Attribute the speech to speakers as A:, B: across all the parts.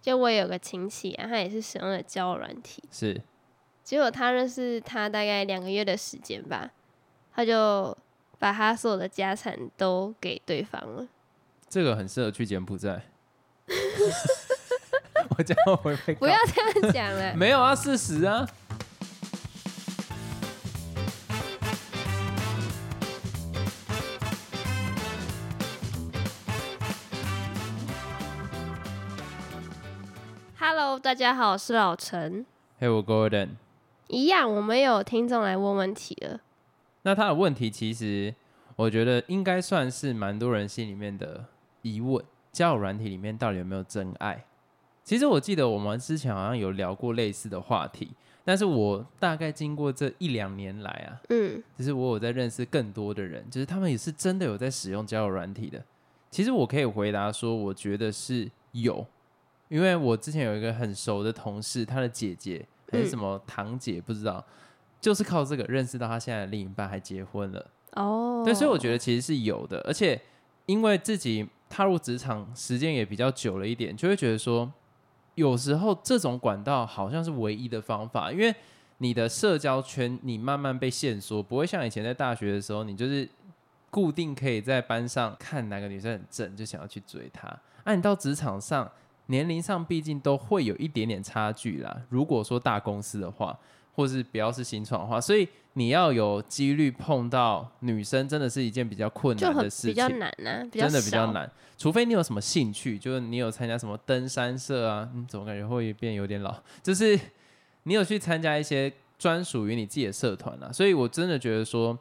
A: 就我有个亲戚啊，他也是使用了交友软体，
B: 是
A: 结果他认识他大概两个月的时间吧，他就把他所有的家产都给对方了。
B: 这个很适合去柬埔寨。我这样会被
A: 不要这样讲了，
B: 没有啊，事实啊。
A: 大家好，我是老陈。
B: 嘿，我 Gordon。
A: 一样，我们有听众来问问题了。
B: 那他的问题其实，我觉得应该算是蛮多人心里面的疑问：交友软体里面到底有没有真爱？其实我记得我们之前好像有聊过类似的话题，但是我大概经过这一两年来啊，
A: 嗯，
B: 就是我有在认识更多的人，就是他们也是真的有在使用交友软体的。其实我可以回答说，我觉得是有，因为我之前有一个很熟的同事，他的姐姐还是什么堂姐，不知道，就是靠这个认识到他现在的另一半，还结婚了。
A: 哦，
B: 对，所以我觉得其实是有的，而且因为自己踏入职场时间也比较久了一点，就会觉得说，有时候这种管道好像是唯一的方法，因为你的社交圈你慢慢被限缩，不会像以前在大学的时候，你就是固定可以在班上看哪个女生很正，就想要去追她。那、你到职场上，年龄上毕竟都会有一点点差距啦。如果说大公司的话，或是不要是新创的话，所以你要有几率碰到女生，真的是一件比较困难的事
A: 比较
B: 情。
A: 难啊，
B: 真的比较
A: 少。
B: 难，除非你有什么兴趣，就是你有参加什么登山社啊，嗯，怎么感觉会变有点老？就是你有去参加一些专属于你自己的社团啊，所以我真的觉得说，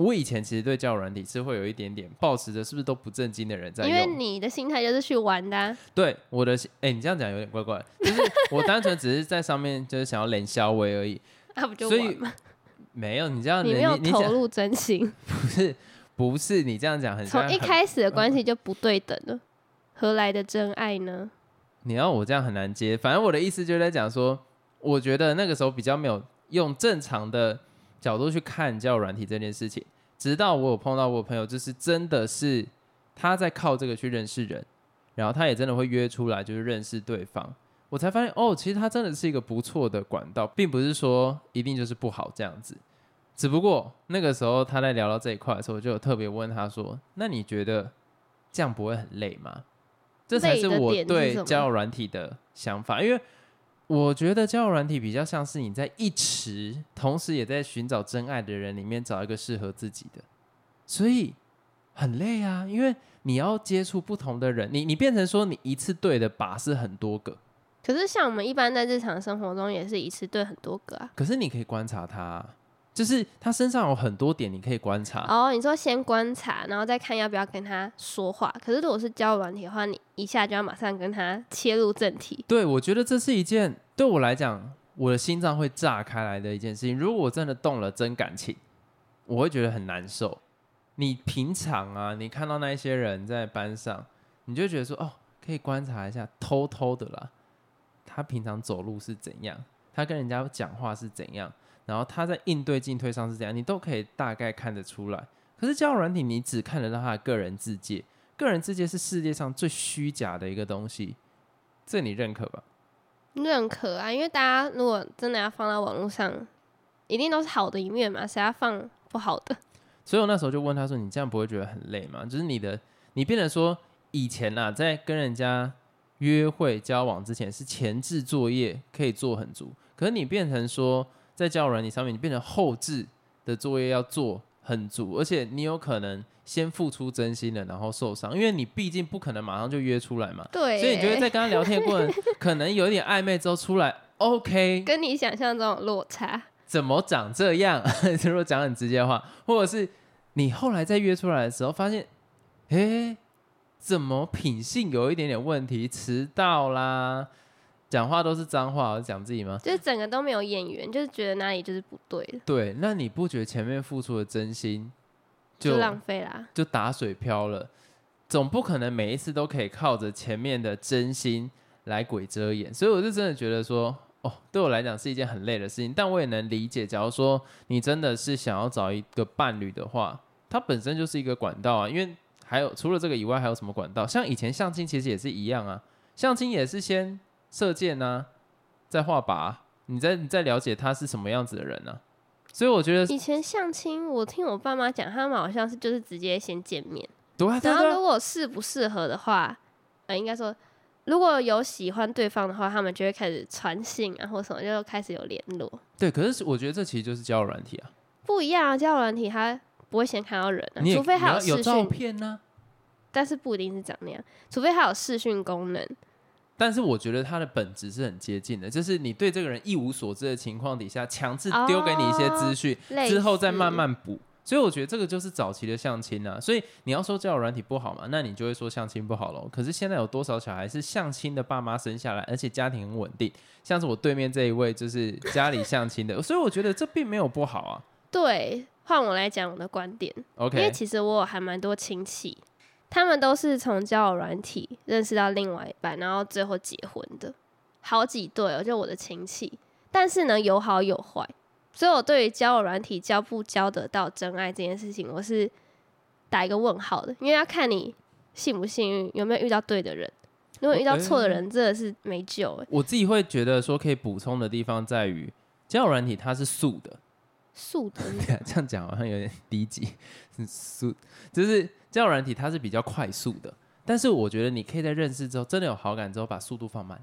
B: 我以前其实对交友软体是会有一点点抱持着是不是都不正经的人在
A: 因为。你的心态就是去玩的啊、
B: 对我的，哎、你这样讲有点怪怪，就是我单纯只是在上面就是想要冷消微而已，
A: 啊，不就
B: 所以
A: 玩吗？
B: 没有你这样，
A: 你没有
B: 你
A: 投入真心，
B: 不是不是你这样讲很像
A: 从一
B: 很
A: 开始的关系就不对等了，何来的真爱呢？
B: 你要我这样很难接，反正我的意思就是在讲说，我觉得那个时候比较没有用正常的角度去看交友软体这件事情，直到我有碰到我朋友，就是真的是他在靠这个去认识人，然后他也真的会约出来就是认识对方，我才发现哦，其实他真的是一个不错的管道，并不是说一定就是不好这样子。只不过那个时候他在聊到这一块的时候，我就有特别问他说：“那你觉得这样不会很累吗？”这才是我对交友软体的想法，因为我觉得交友软体比较像是你在一池，同时也在寻找真爱的人里面找一个适合自己的，所以很累啊，因为你要接触不同的人，你你变成说你一次对的靶是很多个，
A: 可是像我们一般在日常生活中也是一次对很多个啊。
B: 可是你可以观察他啊，就是他身上有很多点你可以观察，
A: 哦，你说先观察，然后再看要不要跟他说话。可是如果是交友软体的话，你一下就要马上跟他切入正题。
B: 对，我觉得这是一件对我来讲，我的心脏会炸开来的一件事情。如果我真的动了真感情，我会觉得很难受。你平常啊，你看到那一些人在班上，你就觉得说，哦，可以观察一下，偷偷的啦，他平常走路是怎样，他跟人家讲话是怎样，然后他在应对进退上是怎样，你都可以大概看得出来。可是交友软体，你只看得到他的个人字界，个人字界是世界上最虚假的一个东西，这你认可吧？
A: 认可啊，因为大家如果真的要放到网络上，一定都是好的一面嘛，谁要放不好的？
B: 所以我那时候就问他说：“你这样不会觉得很累吗？就是你的，你变成说以前啊，在跟人家约会交往之前是前置作业可以做很足，可是你变成说在交友软体上面，你变成后置的作业要做很足，而且你有可能先付出真心的，然后受伤，因为你毕竟不可能马上就约出来嘛，
A: 对，
B: 所以你就会在跟他聊天的过程，可能有一点暧昧之后出来，OK，
A: 跟你想象中有落差。
B: 怎么长这样？如果讲很直接的话，或者是你后来再约出来的时候，发现，诶，怎么品性有一点点问题，迟到啦，讲话都是脏话，我讲自己吗？
A: 就是整个都没有演员，就是觉得哪里就是不对了，
B: 对，那你不觉得前面付出的真心
A: 就
B: 就
A: 浪费啦。
B: 就打水漂了？总不可能每一次都可以靠着前面的真心来鬼遮眼，所以我就真的觉得说，哦，对我来讲是一件很累的事情，但我也能理解。假如说你真的是想要找一个伴侣的话，它本身就是一个管道啊，因为还有除了这个以外，还有什么管道？像以前相亲其实也是一样啊，相亲也是先射箭呢、在画靶，你在你在了解他是什么样子的人呢、所以我觉得，
A: 以前相亲，我听我爸妈讲，他们好像是就是直接先见面，
B: 对啊，
A: 然后如果适不适合的话，呃，应该说如果有喜欢对方的话，他们就会开始传信啊，或什么，就开始有联络。
B: 对，可是我觉得这其实就是交友软体啊，
A: 不一样啊，交友软体它不会先看到人、啊，除非
B: 你要有照
A: 还视讯，
B: 片呢、
A: 但是不一定是长那样，除非它有视讯功能。
B: 但是我觉得它的本质是很接近的，就是你对这个人一无所知的情况底下，强制丢给你一些资讯，
A: 类
B: 之后再慢慢补。所以我觉得这个就是早期的相亲啊。所以你要说交友软体不好嘛，那你就会说相亲不好喽。可是现在有多少小孩是相亲的爸妈生下来，而且家庭很稳定？像是我对面这一位就是家里相亲的，所以我觉得这并没有不好啊。
A: 对，换我来讲我的观点，OK，因为其实我有还蛮多亲戚，他们都是从交友软体认识到另外一半，然后最后结婚的，好几对哦，就我的亲戚。但是呢，有好有坏，所以我对于交友软体交不交得到真爱这件事情，我是打一个问号的，因为要看你幸不幸运，有没有遇到对的人。如果遇到错的人，真的是没救。哎。
B: 我自己会觉得说可以补充的地方在于，交友软体它是素的，
A: 素的
B: 这样讲好像有点低级，是速，就是交友软体它是比较快速的，但是我觉得你可以在认识之后，真的有好感之后，把速度放慢。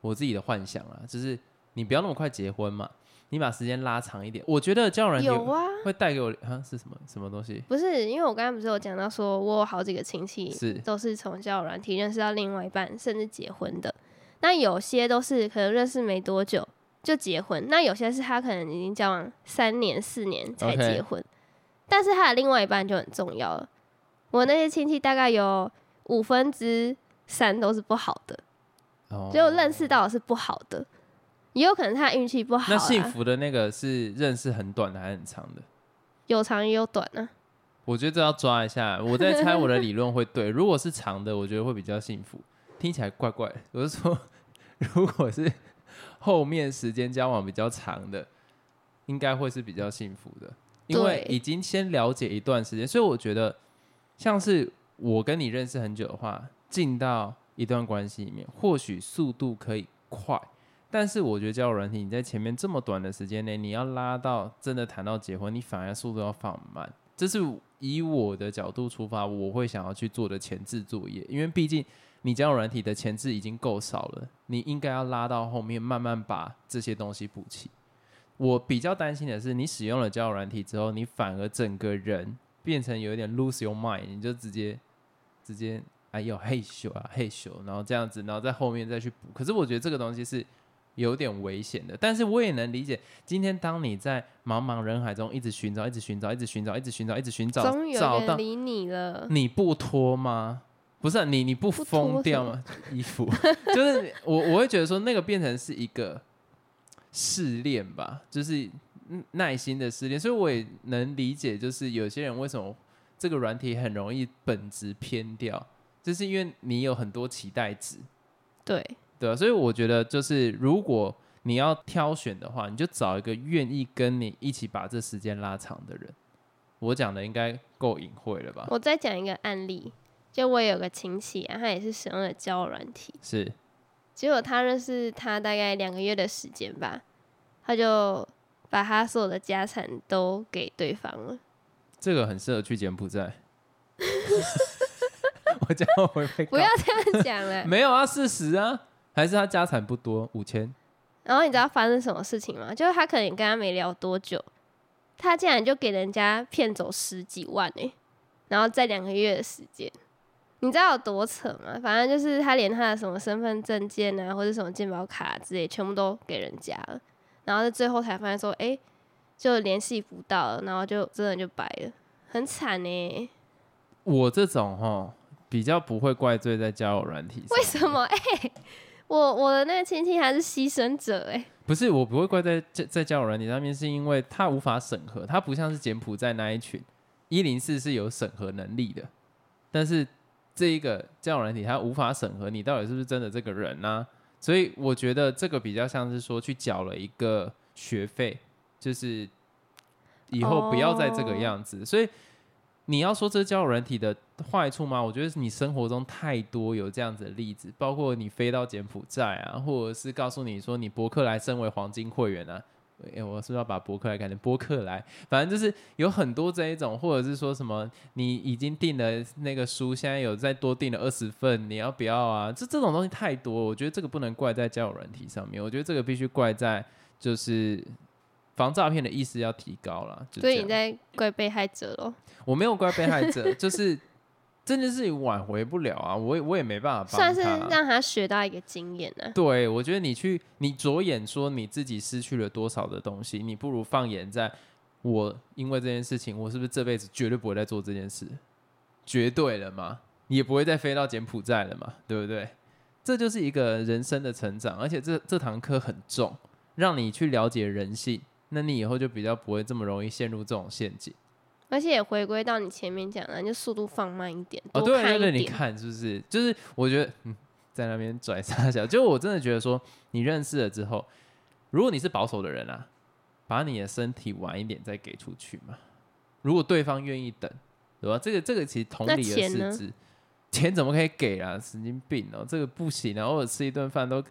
B: 我自己的幻想啊，就是你不要那么快结婚嘛，你把时间拉长一点。我觉得交友软体
A: 有啊，
B: 会带给我啊是什么什么东西？
A: 不是因为我刚刚不是有讲到说，我有好几个亲戚
B: 是
A: 都是从交友软体认识到另外一半，甚至结婚的。那有些都是可能认识没多久就结婚，那有些是他可能已经交往三年、四年才结婚但是他的另外一半就很重要了。我那些亲戚大概有五分之三都是不好的，
B: 哦
A: 只有认识到是不好的，也有可能他运气不好
B: 那幸，福的那个是认识很短的还是很长的？
A: 有长也有短啊。
B: 我觉得这要抓一下。我在猜我的理论会对，如果是长的，我觉得会比较幸福。听起来怪怪的，我是说，如果是后面时间交往比较长的，应该会是比较幸福的，因为已经先了解一段时间，所以我觉得像是我跟你认识很久的话，进到一段关系里面，或许速度可以快。但是我觉得交友软体，你在前面这么短的时间内，你要拉到真的谈到结婚，你反而速度要放慢。这是以我的角度出发，我会想要去做的前置作业，因为毕竟你交友软体的前置已经够少了，你应该要拉到后面慢慢把这些东西补齐。我比较担心的是，你使用了交友软体之后，你反而整个人变成有一点 lose your mind，你就直接直接哎呦嘿咻啊嘿咻，然后这样子，然后在后面再去补。可是我觉得这个东西是有点危险的，但是我也能理解，今天当你在茫茫人海中一直寻找、一直寻找、一直寻找、一直寻找、一直寻找，
A: 终于
B: 找到
A: 理你了，
B: 你不脱吗？不是、你你不疯掉吗？衣服就是我我会觉得说那个变成是一个试炼吧，就是耐心的试炼，所以我也能理解，就是有些人为什么这个软体很容易本质偏掉，就是因为你有很多期待值，
A: 对，
B: 对啊，所以我觉得就是如果你要挑选的话，你就找一个愿意跟你一起把这时间拉长的人。我讲的应该够隐晦了吧？
A: 我再讲一个案例，就我有个亲戚啊，他也是使用了交友软体，
B: 是
A: 结果他认识他大概两个月的时间吧，他就把他所有的家产都给对方了。
B: 这个很适合去柬埔寨。我这样会被
A: 不要这样讲了。
B: 没有啊，事实啊，还是他家产不多，五千。
A: 然后你知道发生什么事情吗？就是他可能跟他没聊多久，他竟然就给人家骗走十几万哎、然后在两个月的时间，你知道有多扯吗？反正就是他连他的什么身份证件啊，或者什么健保卡之类，全部都给人家了，然后在最后才发现说，哎、就联系不到了，然后就真的就白了，很惨呢、
B: 我这种哈比较不会怪罪在交友软体上。
A: 为什么？哎、我我的那个亲戚还是牺牲者哎、
B: 不是，我不会怪在在在交友软体上面，是因为它无法审核，它不像是柬埔寨那一群一零四是有审核能力的，但是这一个交友软体它无法审核你到底是不是真的这个人呢、所以我觉得这个比较像是说去缴了一个学费，就是以后不要再这个样子。所以你要说这交友软体的坏处吗？我觉得你生活中太多有这样子的例子，包括你飞到柬埔寨啊，或者是告诉你说你博客来身为黄金会员啊。哎，我是不是要把博客来改成博客来？反正就是有很多这一种，或者是说什么你已经订了那个书，现在有再多订了二十份，你要不要啊？这这种东西太多，我觉得这个不能怪在交友软体上面，我觉得这个必须怪在就是防诈骗的意识要提高了。
A: 所以你在怪被害者咯。
B: 我没有怪被害者，就是这件事情挽回不了啊，我也我也没办法帮
A: 算是。让他学到一个经验呢、
B: 对，我觉得你去你着眼说你自己失去了多少的东西，你不如放眼在我因为这件事情，我是不是这辈子绝对不会再做这件事，绝对了嘛，你也不会再飞到柬埔寨了嘛，对不对？这就是一个人生的成长，而且这这堂课很重，让你去了解人性，那你以后就比较不会这么容易陷入这种陷阱。
A: 而且也回归到你前面讲的，你就速度放慢一点，
B: 哦，
A: 多
B: 对对对。你看是不是？就是我觉得，嗯，在那边拽撒小，就我真的觉得说，你认识了之后，如果你是保守的人啊，把你的身体晚一点再给出去嘛。如果对方愿意等，对吧？这个这个其实同理的
A: 钱呢
B: 是指，钱怎么可以给啊？神经病哦，这个不行啊！偶尔吃一顿饭都，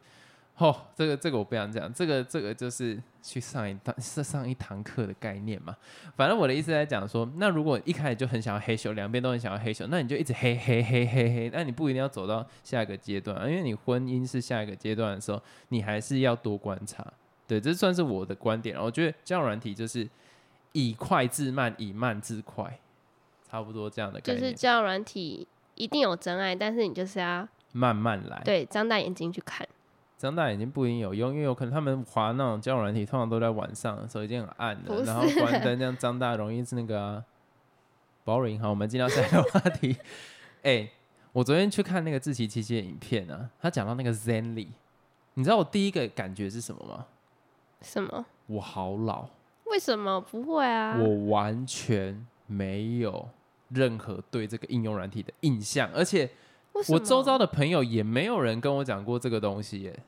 B: 哦，这个这个我不想讲，这个这个就是去上一堂上上一堂课的概念嘛。反正我的意思在讲说，那如果一开始就很想要黑咻，两边都很想要黑咻，那你就一直黑黑黑黑黑，那你不一定要走到下一个阶段啊，因为你婚姻是下一个阶段的时候，你还是要多观察。对，这算是我的观点。我觉得交友软体就是以快制慢，以慢制快，差不多这样的概念，
A: 就是交友软体一定有真爱，但是你就是要
B: 慢慢来。
A: 对张大眼睛去看。
B: 张大眼睛不一定有用，因为有可能他们滑那种交友软体，通常都在晚上，手已经很暗了，然后关灯，这样张大容易是那个、啊、boring。好，我们进到下一个话题。哎、我昨天去看那个自奇七七的影片啊，他讲到那个 Zenly，你知道我第一个感觉是什么吗？
A: 什么？
B: 我好老，
A: 为什么不会啊？
B: 我完全没有任何对这个应用软体的印象，而且我周遭的朋友也没有人跟我讲过这个东西耶。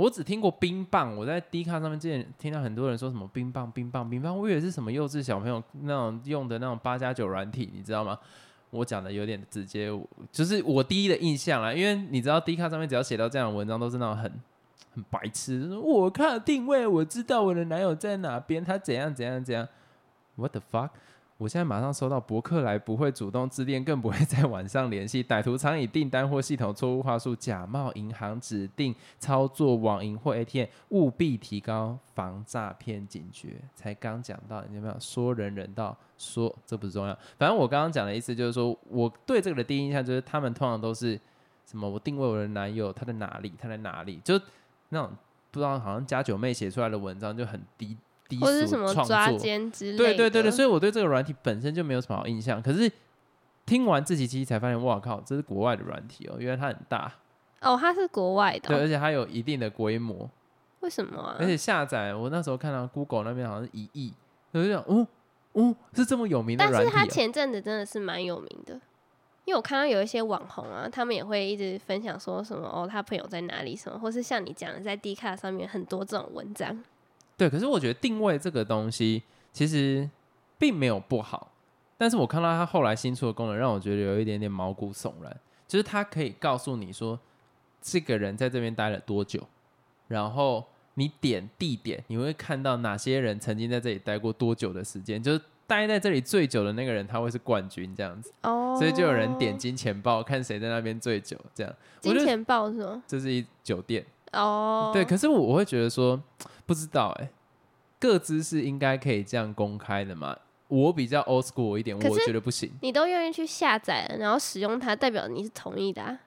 B: 我只听过冰棒，我在 D 卡上面之前听到很多人说什么冰棒、冰棒、冰棒，我以为是什么幼稚小朋友那种用的那种八加九软体，你知道吗？我讲的有点直接，就是我第一的印象啦，因为你知道 D 卡上面只要写到这样的文章，都是那种很很白痴，我看了定位，我知道我的男友在哪边，他怎样怎样怎样。What the fuck？我现在马上收到博客来不会主动致电，更不会在晚上联系。歹徒常以订单或系统错误话术假冒银行指定操作网银或 ATM，务必提高防诈骗警觉。才刚讲到，你有没有说人人道？说这不是重要，反正我刚刚讲的意思就是说，我对这个的第一印象就是他们通常都是什么？我定位我的男友，他在哪里？他在哪里？就那种不知道，好像家九妹写出来的文章就很低低
A: 或者是什么抓。奸之类的。
B: 对对对对，所以我对这个软体本身就没有什么好印象。可是听完自己期才发现，哇靠，这是国外的软体哦，原来它很大，
A: 哦，它是国外的
B: 对，
A: 哦、
B: 而且它有一定的规模，
A: 为什么啊？
B: 而且下载我那时候看到 Google 那边好像是一亿，我就想，哦哦，是这么有名的
A: 但是
B: 软体、哦，
A: 他前阵子真的是蛮有名的，因为我看到有一些网红啊，他们也会一直分享说什么哦，他朋友在哪里什么，或是像你讲的，在 D 卡上面很多这种文章。
B: 对，可是我觉得定位这个东西其实并没有不好，但是我看到它后来新出的功能，让我觉得有一点点毛骨悚然，就是它可以告诉你说这个人在这边待了多久，然后你点地点，你会看到哪些人曾经在这里待过多久的时间，就是待在这里最久的那个人他会是冠军这样子，
A: 哦，
B: 所以就有人点金钱豹看谁在那边最久，这样
A: 金钱豹是吗？
B: 这是一酒店。
A: 哦，
B: 对，可是我我会觉得说，不知道哎、各自是应该可以这样公开的嘛？我比较 old school 一点，我觉得不行。
A: 你都愿意去下载，然后使用它，代表你是同意的、啊。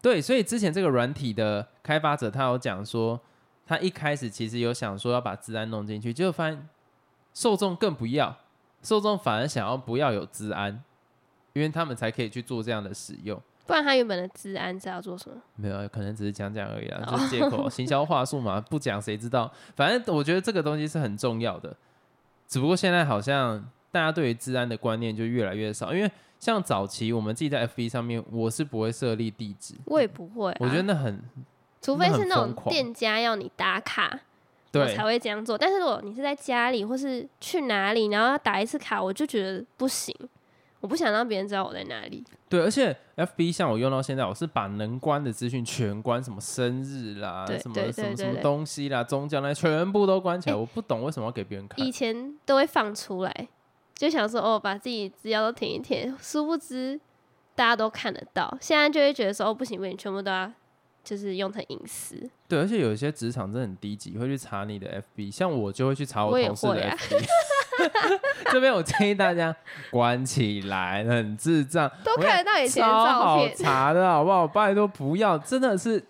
B: 对，所以之前这个软体的开发者他有讲说，他一开始其实有想说要把治安弄进去，结果发现受众更不要，受众反而想要不要有治安，因为他们才可以去做这样的使用。
A: 不然他原本的治安是要做什么？
B: 没有，可能只是讲讲而已啦，
A: 哦
B: 就是借口、行销话术嘛，不讲谁知道？反正我觉得这个东西是很重要的，只不过现在好像大家对于治安的观念就越来越少，因为像早期我们自己在 FB 上面，我是不会设立地址，
A: 我也不会、啊，
B: 我觉得那很
A: 除非是那种店家要你打卡，我
B: 对
A: 才会这样做。但是如果你是在家里或是去哪里，然后要打一次卡，我就觉得不行。我不想让别人知道我在哪里。
B: 对，而且 FB 像我用到现在，我是把能关的资讯全关，什么生日啦，什么什么什么东西啦，宗教那全部都关起来。
A: 哎
B: 我不懂为什么要给别人看
A: 以。前都会放出来，就想说哦，把自己资料都填一填，殊不知大家都看得到。现在就会觉得说哦，不行不行，全部都要就是用成隐私。
B: 对，而且有一些职场真的很低级，会去查你的 FB，像我就会去查
A: 我
B: 同事的
A: 会啊
B: FB。这边我建议大家关起来，很智障，
A: 都看得到以前照片，
B: 查的好不好？拜托不要，真的是，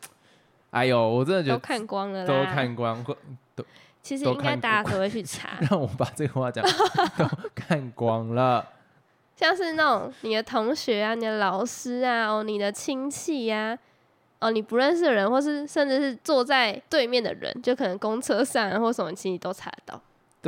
B: 哎呦，我真的觉得都
A: 看光了。
B: 都看光，过。
A: 其实应该大家都会去查，
B: 让我把这个话讲，都看光了。
A: 像是那种你的同学啊、你的老师啊、哦、你的亲戚呀、哦，你不认识的人，或是甚至是坐在对面的人，就可能公车上啊或什么，其实你都查得到。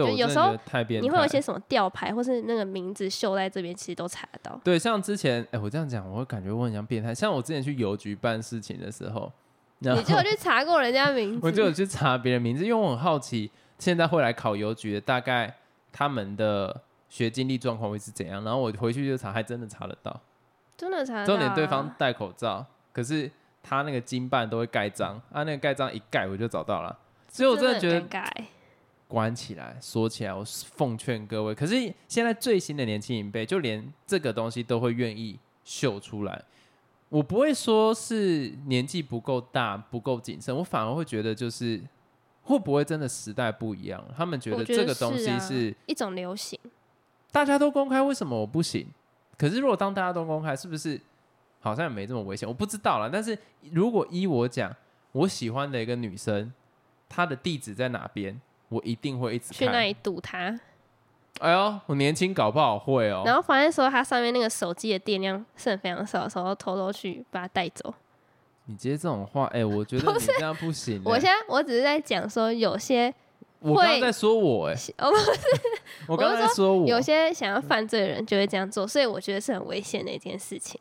B: 对，
A: 就有时候。你会有一些什么吊牌，或是那个名字绣在这边，其实都查得到。
B: 对，像之前，哎、我这样讲，我会感觉我很像变态。像我之前去邮局办事情的时候，
A: 你就有去查过人家名字？
B: 我就有去查别人名字，因为我很好奇，现在会来考邮局的大概他们的学经历状况会是怎样。然后我回去就查，还真的查得到。
A: 真的查得到、啊。
B: 重点对方戴口罩，可是他那个经办都会盖章，啊，那个盖章一盖我就找到了。所以我真的觉得关起来、锁起来，我奉劝各位。可是现在最新的年轻一辈，就连这个东西都会愿意秀出来。我不会说是年纪不够大、不够谨慎，我反而会觉得就是会不会真的时代不一样？他们
A: 觉得
B: 这个东
A: 是啊
B: 西是
A: 一种流行。
B: 大家都公开，为什么我不行？可是如果当大家都公开，是不是好像也没这么危险？我不知道啦。但是如果依我讲，我喜欢的一个女生，她的地址在哪边，我一定会一直看。
A: 去那里堵他，
B: 哎呦，我年轻搞不好会哦。
A: 然后发现说他上面那个手机的电量剩非常少的时候，偷偷去把它带走。
B: 你接这种话，哎、我觉得你这样不行、
A: 我
B: 哎
A: 现在我只是在讲说，有些
B: 我刚刚在说我、哎，
A: 哦
B: 我刚刚在说我。
A: 有些想要犯罪的人就会这样做，所以我觉得是很危险的一件事情。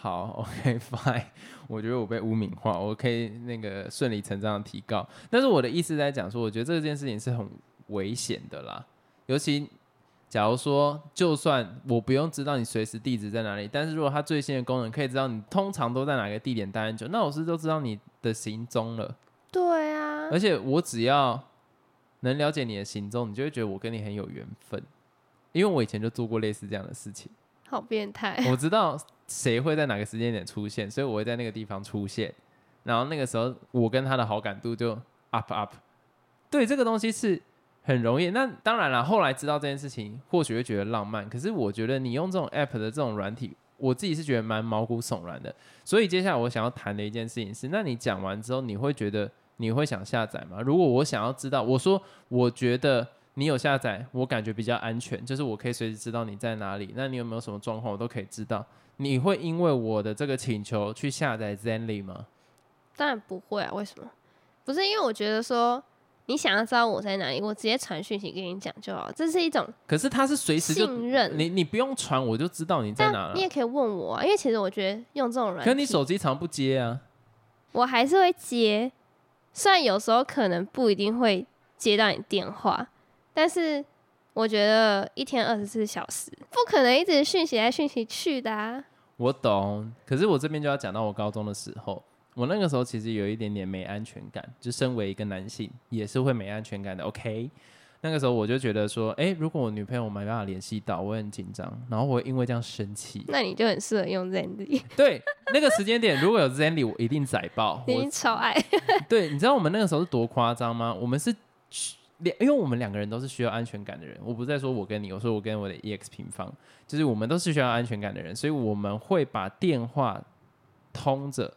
B: 好，OK fine，我觉得我被污名化，我可以那个顺理成章的提高。但是我的意思在讲说，我觉得这件事情是很危险的啦。尤其假如说，就算我不用知道你随时地址在哪里，但是如果它最新的功能可以知道你通常都在哪个地点待很久，那我是不是都知道你的行踪了。
A: 对啊，
B: 而且我只要能了解你的行踪，你就会觉得我跟你很有缘分。因为我以前就做过类似这样的事情。
A: 好变态。
B: 我知道谁会在哪个时间点出现，所以我会在那个地方出现。然后那个时候，我跟他的好感度就 up up。对，这个东西是很容易。那当然了，后来知道这件事情，或许会觉得浪漫。可是我觉得你用这种 app 的这种软体，我自己是觉得蛮毛骨悚然的。所以接下来我想要谈的一件事情是，那你讲完之后，你会觉得你会想下载吗？如果我想要知道，我说我觉得。你有下载，我感觉比较安全，就是我可以随时知道你在哪里。那你有没有什么状况，我都可以知道。你会因为我的这个请求去下载 Zenly 吗？
A: 当然不会啊，为什么？不是因为我觉得说你想要知道我在哪里，我直接传讯息跟你讲就好，这是一种
B: 可是它是随时就
A: 信任。
B: 你你不用传，我就知道你在哪了
A: 你。也可以问我啊，因为其实我觉得用这种软，
B: 可你手机常不接啊？
A: 我还是会接，虽然有时候可能不一定会接到你电话，但是我觉得一天二十四小时不可能一直讯息来讯息去的啊。
B: 我懂，可是我这边就要讲到我高中的时候，我那个时候其实有一点点没安全感，就身为一个男性也是会没安全感的。OK，那个时候我就觉得说，哎、如果我女朋友没办法联系到，我很紧张，然后我会因为这样生气。
A: 那你就很适合用 Zendy
B: 对，那个时间点如果有 Zendy，我一定载爆。
A: 你超爱。
B: 对，你知道我们那个时候是多夸张吗？我们是两，因为我们两个人都是需要安全感的人。我不是在说我跟你，我说我跟我的 EX 平方，就是我们都是需要安全感的人，所以我们会把电话通着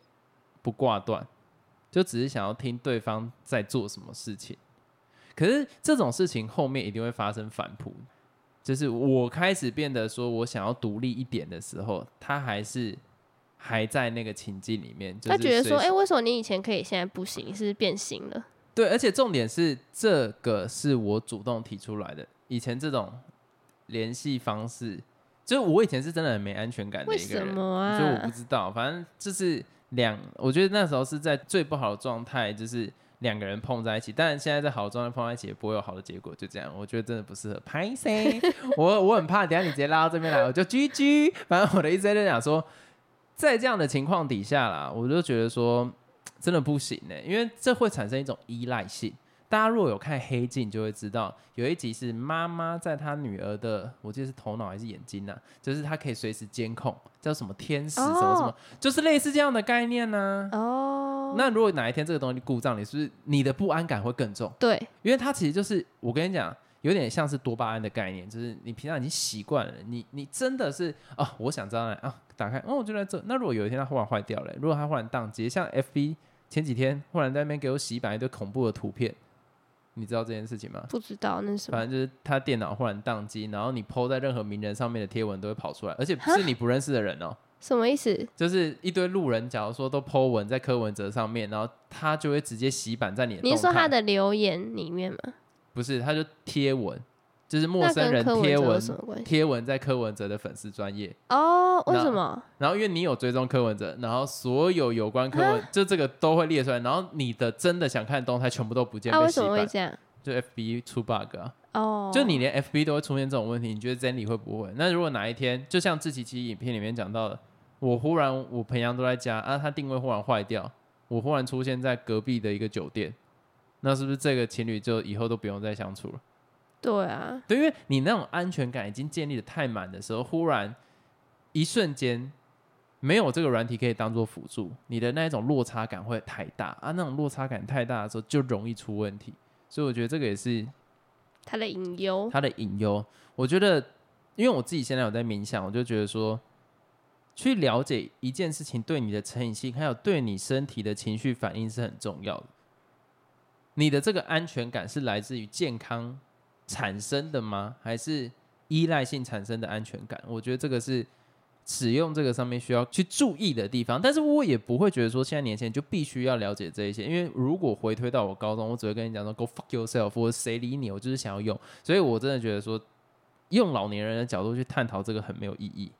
B: 不挂断，就只是想要听对方在做什么事情。可是这种事情后面一定会发生反扑，就是我开始变得说我想要独立一点的时候，他还是还在那个情境里面，就是
A: 他觉得说，
B: 随
A: 哎、为什么你以前可以，现在不行？是变形了？
B: 对，而且重点是这个是我主动提出来的。以前这种联系方式，就是我以前是真的很没安全感的一个人，
A: 什么
B: 所以我不
A: 啊？
B: 知道。反正就是两，我觉得那时候是在最不好的状态，就是两个人碰在一起。但现在在好的状态碰在一起也不会有好的结果，就这样。我觉得真的不适合拍 C，我我很怕，等下你直接拉到这边来，我就 GG。反正我的意思在讲说，在这样的情况底下啦，我就觉得说真的不行呢、因为这会产生一种依赖性。大家如果有看《黑镜》，就会知道有一集是妈妈在她女儿的，我记得是头脑还是眼睛呐、就是她可以随时监控，叫什么天使什么什么，
A: 哦
B: 就是类似这样的概念呢、
A: 哦，
B: 那如果哪一天这个东西故障，你是不是你的不安感会更重？
A: 对，
B: 因为它其实就是我跟你讲，有点像是多巴胺的概念，就是你平常已经习惯了，你你真的是啊，我想知道啊，打开哦，我就在这。那如果有一天它忽然坏掉了，如果它忽然宕机，像 FB 前几天忽然在那边给我洗版一堆恐怖的图片，你知道这件事情吗？
A: 不知道那是什么
B: 反正就是他电脑忽然宕机，然后你 PO 在任何名人上面的贴文都会跑出来，而且不是你不认识的人哦，
A: 什么意思？
B: 就是一堆路人，假如说都 PO 文在柯文哲上面，然后他就会直接洗版在你的。
A: 你是说他的留言里面吗？
B: 不是，他就贴文，就是陌生人贴文？贴文在柯文哲的粉丝专业，
A: 哦，为什么？
B: 然后因为你有追踪柯文哲，然后所有有关柯文就这个都会列出来，然后你的真的想看的动态全部都不见，
A: 啊，
B: 被洗
A: 为什么会，这样？
B: 就 FB 出 bug 啊。
A: 哦，
B: 就你连 FB 都会出现这种问题，你觉得 Zenny 会不会？那如果哪一天，就像志奇奇影片里面讲到的，我忽然我平常都在家啊，他定位忽然坏掉，我忽然出现在隔壁的一个酒店，那是不是这个情侣就以后都不用再相处了？
A: 对啊，
B: 对，因为你那种安全感已经建立的太满的时候，忽然一瞬间没有这个软体可以当做辅助，你的那一种落差感会太大啊，那种落差感太大的时候就容易出问题。所以我觉得这个也是
A: 他的隐忧。
B: 他的隐忧。我觉得，因为我自己现在有在冥想，我就觉得说，去了解一件事情对你的成瘾性，还有对你身体的情绪反应是很重要的。你的这个安全感是来自于健康产生的吗？还是依赖性产生的安全感？我觉得这个是使用这个上面需要去注意的地方。但是我也不会觉得说现在年轻人就必须要了解这一些，因为如果回推到我高中，我只会跟你讲说 “go fuck yourself”，或者谁理你，我就是想要用。所以我真的觉得说，用老年人的角度去探讨这个很没有意义。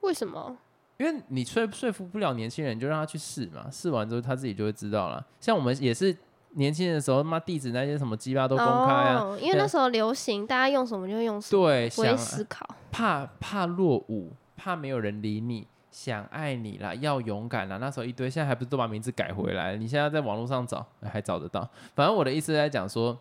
A: 为什么？
B: 因为你说说服不了年轻人，你就让他去试嘛，试完之后他自己就会知道了。像我们也是年轻的时候，妈地址那些什么鸡巴都公开啊，
A: 哦，因为那时候流行，大家用什么就用什么，
B: 对，
A: 不会
B: 想
A: 思考。
B: 怕怕落伍，怕没有人理你，想爱你啦，要勇敢啦。那时候一堆，现在还不是都把名字改回来？你现在在网络上找，哎还找得到。反正我的意思是在讲说，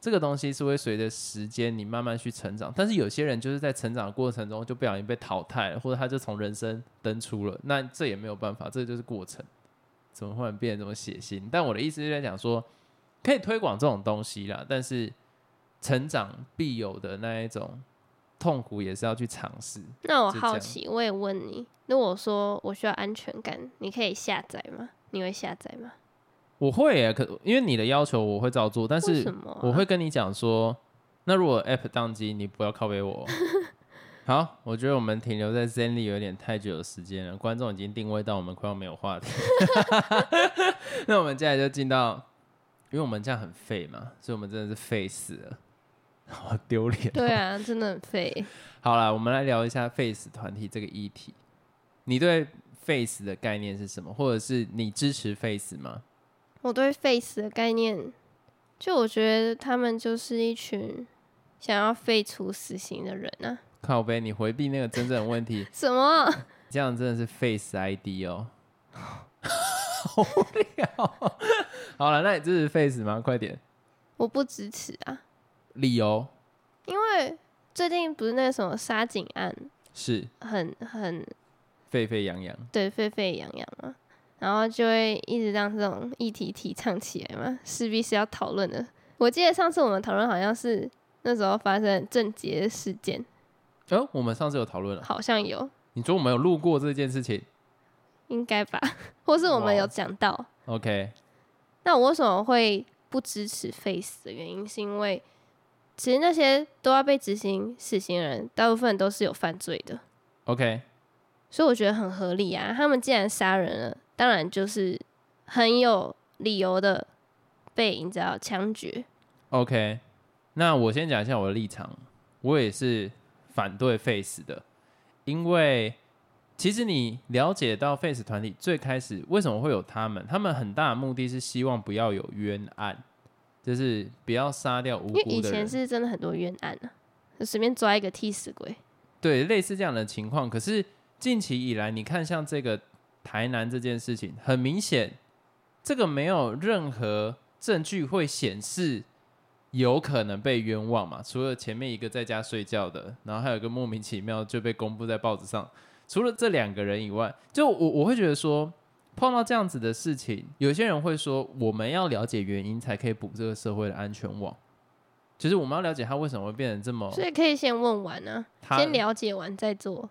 B: 这个东西是会随着时间你慢慢去成长，但是有些人就是在成长的过程中就不小心被淘汰了，或者他就从人生登出了，那这也没有办法，这就是过程。怎么忽然变得这么血腥？但我的意思是在讲说，可以推广这种东西啦，但是成长必有的那一种痛苦也是要去尝试。
A: 那我好奇，我也问你，如果说我需要安全感，你可以下载吗？你会下载吗？
B: 我会耶，可因为你的要求我会照做，但是我会跟你讲说，那如果 App 宕机，你不要靠背我哦。好，我觉得我们停留在 Zenly 有点太久的时间了，观众已经定位到我们快要没有话题。那我们接下来就进到，因为我们这样很废嘛，所以我们真的是废死了，好丢脸。
A: 对啊，真的很废。
B: 好了，我们来聊一下 Face 团体这个议题。你对 Face 的概念是什么？或者是你支持 Face 吗？
A: 我对 face 的概念，就我觉得他们就是一群想要废除死刑的人啊。
B: 靠背，你回避那个真正的问题，
A: 什么？
B: 这样真的是 Face ID 哦。好无聊。好了，那你支持 Face 吗？快点，
A: 我不支持啊，
B: 理由
A: 因为最近不是那个什么杀警案，
B: 是
A: 很很
B: 沸沸扬扬。
A: 对沸沸扬扬嘛，然后就会一直让这种议题提倡起来嘛，势必是要讨论的。我记得上次我们讨论好像是那时候发生郑捷的事件，
B: 哦，我们上次有讨论了，
A: 好像有，
B: 你说我们有录过这件事情
A: 应该吧，或是我们有讲到。
B: ？OK，
A: 那我为什么会不支持 Face 的原因，是因为其实那些都要被执行死刑的人，大部分都是有犯罪的
B: ，OK，
A: 所以我觉得很合理啊。他们既然杀人了，当然就是很有理由的被你知道枪决。
B: OK，那我先讲一下我的立场，我也是反对 Face 的，因为其实你了解到 Face 团体最开始为什么会有他们，他们很大的目的是希望不要有冤案，就是不要杀掉无
A: 因为以前。是真的很多冤案啊，就随便抓一个替死鬼。
B: 对，类似这样的情况。可是近期以来，你看像这个台南这件事情，很明显，这个没有任何证据会显示有可能被冤枉嘛。除了前面一个在家睡觉的，然后还有一个莫名其妙就被公布在报纸上。除了这两个人以外，就我我会觉得说，碰到这样子的事情，有些人会说，我们要了解原因才可以补这个社会的安全网。就是我们要了解他为什么会变成这么，
A: 所以可以先问完啊，先了解完再做。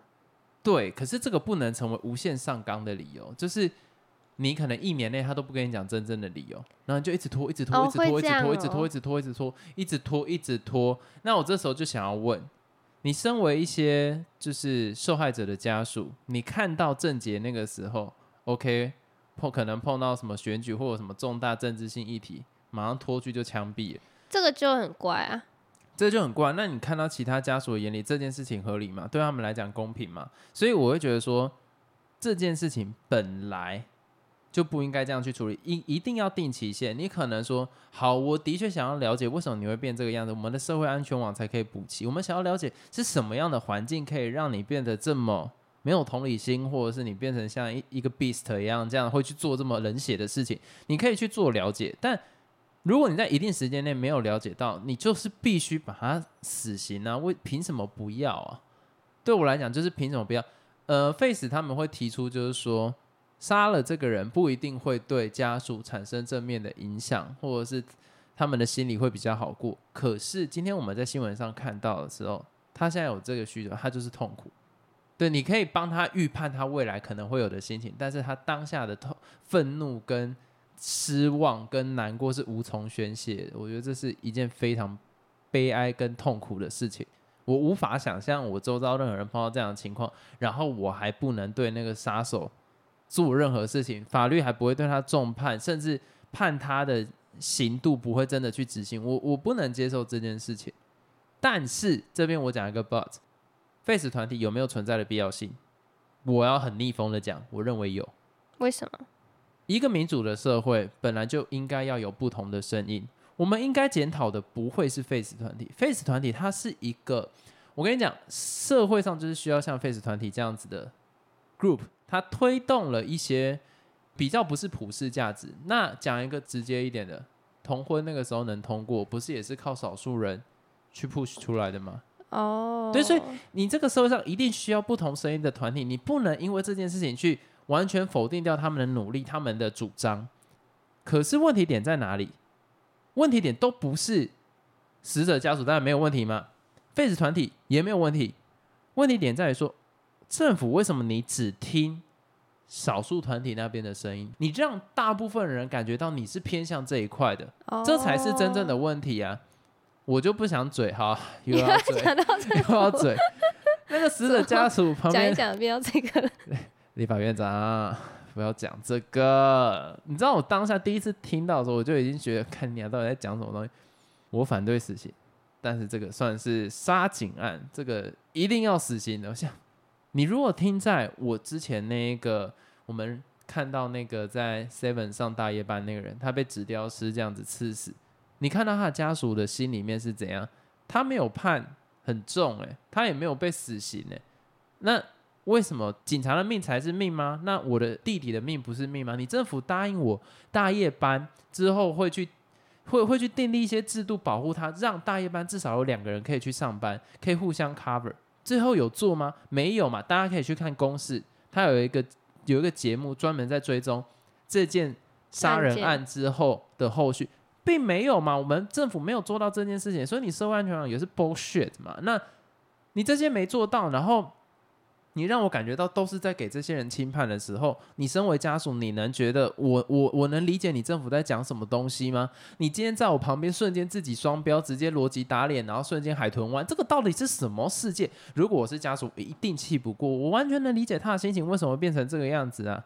B: 对，可是这个不能成为无限上纲的理由，就是你可能一年内他都不跟你讲真正的理由，然后你就一直拖，一直拖，
A: 哦
B: 一直拖，一直拖，一直
A: 哦
B: 拖，一直拖，一直拖，一直拖，一直拖。那我这时候就想要问，你身为一些就是受害者的家属，你看到郑杰那个时候，OK，碰可能碰到什么选举或者什么重大政治性议题，马上拖去就枪毙了。
A: 这个就很怪啊。
B: 这就很怪。那你看到其他家属的眼里，这件事情合理吗？对他们来讲公平吗？所以我会觉得说，这件事情本来就不应该这样去处理，一一定要定期限。你可能说，好，我的确想要了解为什么你会变这个样子，我们的社会安全网才可以补齐。我们想要了解是什么样的环境可以让你变得这么。没有同理心，或者是你变成像一一个 beast 一样，这样会去做这么冷血的事情，你可以去做了解，但如果你在一定时间内没有了解到，你就是必须把他死刑啊！为凭什么不要啊？对我来讲，就是凭什么不要？呃，Face 他们会提出，就是说杀了这个人不一定会对家属产生正面的影响，或者是他们的心理会比较好过。可是今天我们在新闻上看到的时候，他现在有这个需求，他就是痛苦。对，你可以帮他预判他未来可能会有的心情，但是他当下的痛、愤怒跟失望跟难过是无从宣泄的。我觉得这是一件非常悲哀跟痛苦的事情。我无法想象我周遭任何人碰到这样的情况，然后我还不能对那个杀手做任何事情，法律还不会对他重判，甚至判他的刑度不会真的去执行。我我不能接受这件事情。但是这边我讲一个 but，face 团体有没有存在的必要性？我要很逆风的讲，我认为有。
A: 为什么？
B: 一个民主的社会本来就应该要有不同的声音。我们应该检讨的不会是 Face 团体，Face 团体它是一个，我跟你讲，社会上就是需要像 Face 团体这样子的 group，它推动了一些比较不是普世价值。那讲一个直接一点的，同婚那个时候能通过，不是也是靠少数人去 push 出来的吗？
A: 哦，
B: 对所以你这个社会上一定需要不同声音的团体，你不能因为这件事情去完全否定掉他们的努力、他们的主张。可是问题点在哪里？问题点都不是死者家属当然没有问题嘛，face 团体也没有问题。问题点在于说，政府为什么你只听少数团体那边的声音？你让大部分人感觉到你是偏向这一块的，这才是真正的
A: 哦
B: 问题啊！我就不想嘴哈，又要嘴，又要嘴。那个死者家属旁边，
A: 讲一讲，不要这个。
B: 立法院长不要讲这个。你知道我当下第一次听到的时候，我就已经觉得，看你啊，到底在讲什么东西？我反对死刑，但是这个算是杀警案，这个一定要死刑的。我想，你如果听在我之前那一个，我们看到那个在 Seven 上大夜班那个人，他被纸雕师这样子刺死，你看到他的家属的心里面是怎样？他没有判很重、欸，他也没有被死刑、欸，那为什么警察的命才是命吗？那我的弟弟的命不是命吗？你政府答应我大夜班之后会去会会去订立一些制度保护他，让大夜班至少有两个人可以去上班，可以互相 cover。最后有做吗？没有嘛？大家可以去看公式，他有一个有一个节目专门在追踪这件杀人案之后的后续，并没有嘛？我们政府没有做到这件事情，所以你社会安全网也是 bullshit 嘛？那你这些没做到，然后你让我感觉到都是在给这些人轻判的时候，你身为家属，你能觉得我我我能理解你政府在讲什么东西吗？你今天在我旁边瞬间自己双标，直接逻辑打脸，然后瞬间海豚湾，这个到底是什么世界？如果我是家属，一定气不过，我完全能理解他的心情，为什么变成这个样子啊？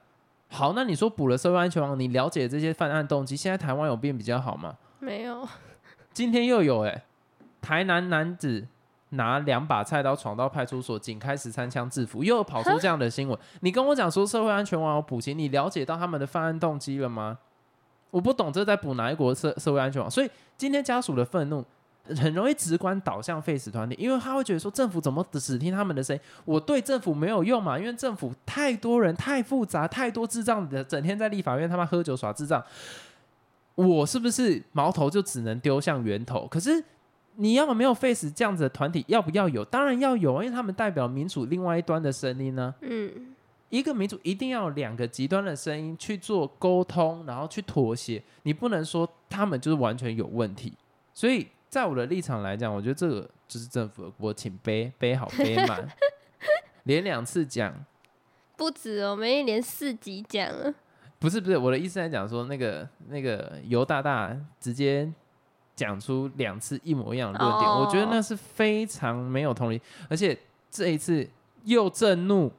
B: 好，那你说补了社会安全网，你了解这些犯案动机，现在台湾有变比较好吗？
A: 没有，
B: 今天又有哎、台南男子拿两把菜刀闯到派出所，仅开十三枪制服，又跑出这样的新闻。你跟我讲说社会安全网有补齐，你了解到他们的犯案动机了吗？我不懂这在补哪一国社社会安全网。所以今天家属的愤怒很容易直观导向 face 团体，因为他会觉得说政府怎么只听他们的声音？我对政府没有用嘛？因为政府太多人太复杂，太多智障的，整天在立法院他妈喝酒耍智障。我是不是矛头就只能丢向源头？可是你要么没有 face 这样子的团体，要不要有？当然要有，因为他们代表民主另外一端的声音呢。
A: 嗯，
B: 一个民主一定要有两个极端的声音去做沟通，然后去妥协。你不能说他们就是完全有问题。所以在我的立场来讲，我觉得这个就是政府的锅，请背背好背满，连两次讲。
A: 不止哦，我们连四集讲了。
B: 不是不是，我的意思在讲说，那个那个尤大大直接讲出两次一模一样的论点，我觉得那是非常没有同理，而且这一次又震怒，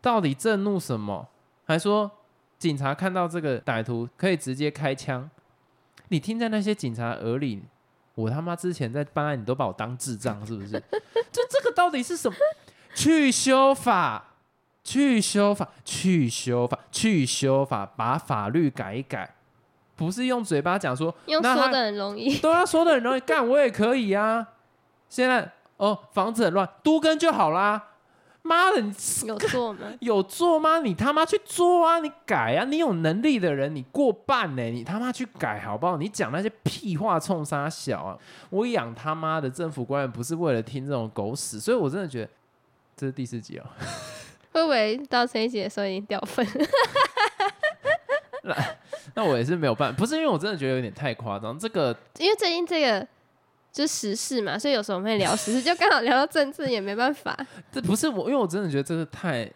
B: 到底震怒什么？还说警察看到这个歹徒可以直接开枪，你听在那些警察耳里，我他妈之前在办案，你都把我当智障是不是？这这个到底是什么？去修法。去修法，去修法，去修法，把法律改一改，不是用嘴巴讲说，
A: 用说的很容易，
B: 都要说的很容易，干我也可以啊。现在哦，房子很乱，都跟就好啦。妈的，你
A: 有做吗？
B: 有做吗？你他妈去做啊！你改啊！你有能力的人，你过半呢，你他妈去改好不好？你讲那些屁话冲啥小啊？我养他妈的政府官员不是为了听这种狗屎，所以我真的觉得这是第四集哦。
A: 会不会到这一集的时候已经掉粉？
B: 那那我也是没有办法，不是因为我真的觉得有点太夸张。这个
A: 因为最近这个就是时事嘛，所以有时候我们会聊时事，就刚好聊到政治也没办法。
B: 这不是我，因为我真的觉得这个太，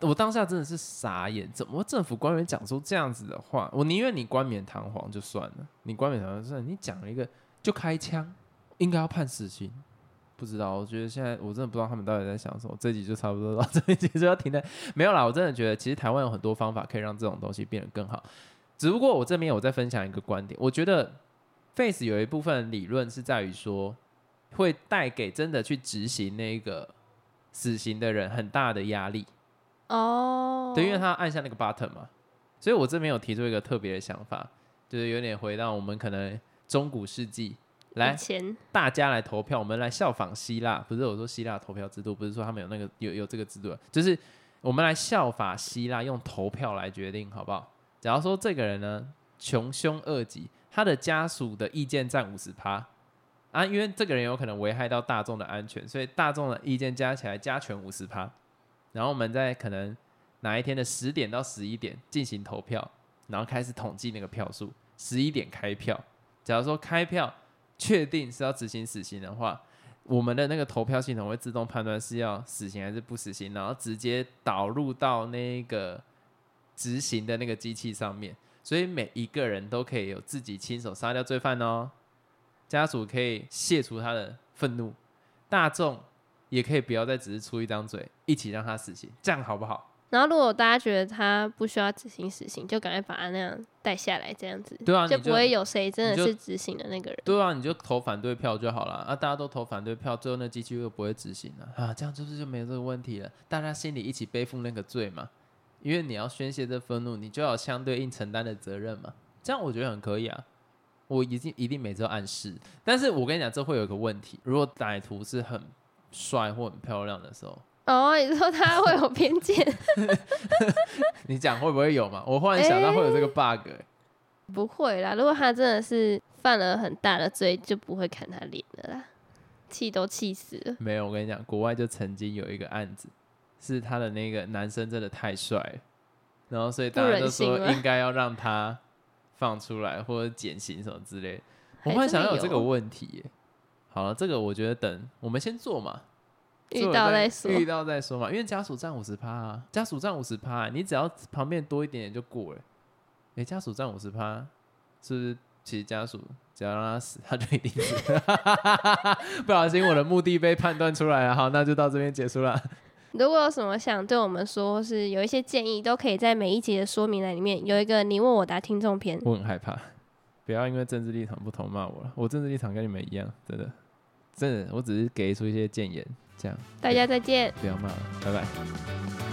B: 我当下真的是傻眼，怎么政府官员讲出这样子的话？我宁愿你冠冕堂皇就算了，你冠冕堂皇算，你讲了一个就开枪，应该要判死刑。不知道，我觉得现在我真的不知道他们到底在想什么。这集就差不多到这一集就要停了，没有啦。我真的觉得，其实台湾有很多方法可以让这种东西变得更好。只不过我这边我在分享一个观点，我觉得 Face 有一部分理论是在于说，会带给真的去执行那个死刑的人很大的压力。
A: 哦，
B: 对，因为他按下那个 button 嘛，所以我这边有提出一个特别的想法，就是有点回到我们可能中古世纪。来，大家来投票，我们来效仿希腊。不是我说希腊投票制度，不是说他们有那个有有这个制度，就是我们来效法希腊，用投票来决定，好不好？假如说这个人呢穷凶恶极，他的家属的意见占五十趴啊，因为这个人有可能危害到大众的安全，所以大众的意见加起来加权五十趴。然后我们在可能哪一天的十点到十一点进行投票，然后开始统计那个票数，十一点开票。假如说开票。确定是要执行死刑的话，我们的那个投票系统会自动判断是要死刑还是不死刑，然后直接导入到那个执行的那个机器上面，所以每一个人都可以有自己亲手杀掉罪犯哦，家属可以卸除他的愤怒，大众也可以不要再只是出一张嘴，一起让他死刑，这样好不好？
A: 然后，如果大家觉得他不需要执行死刑，就赶快把他那样带下来，这样子，
B: 对啊，
A: 就不会有谁真的是执行的那个人。
B: 对啊，你就投反对票就好了啊！大家都投反对票，最后那机器又不会执行了啊！这样是不是就没有这个问题了？大家心里一起背负那个罪嘛，因为你要宣泄这愤怒，你就要相对应承担的责任嘛。这样我觉得很可以啊！我一定一定每周暗示，但是我跟你讲，这会有一个问题：如果歹徒是很帅或很漂亮的时候。
A: 哦，你说他会有偏见？
B: 你讲会不会有嘛？我忽然想到会有这个 bug。
A: 不会啦，如果他真的是犯了很大的罪，就不会看他脸的啦，气都气死了。
B: 没有，我跟你讲，国外就曾经有一个案子，是他的那个男生真的太帅，然后所以大家都说应该要让他放出来或者减刑什么之类。我忽然想到有这个问题。好了，这个我觉得等我们先做嘛。
A: 遇到再说，
B: 遇到再说嘛，因为家属占五十趴啊，家属占五十趴，你只要旁边多一点点就过了。哎，家属占五十趴，是不是？其实家属只要让他死，他就一定死。不小心我的目的被判断出来了，好，那就到这边结束了。
A: 如果有什么想对我们说，或是有一些建议，都可以在每一集的说明栏里面有一个你问我答听众篇。
B: 我很害怕，不要因为政治立场不同骂我了，我政治立场跟你们一样，真的。真的，我只是给出一些建言，这样
A: 大家再见。
B: 不要骂了，拜拜。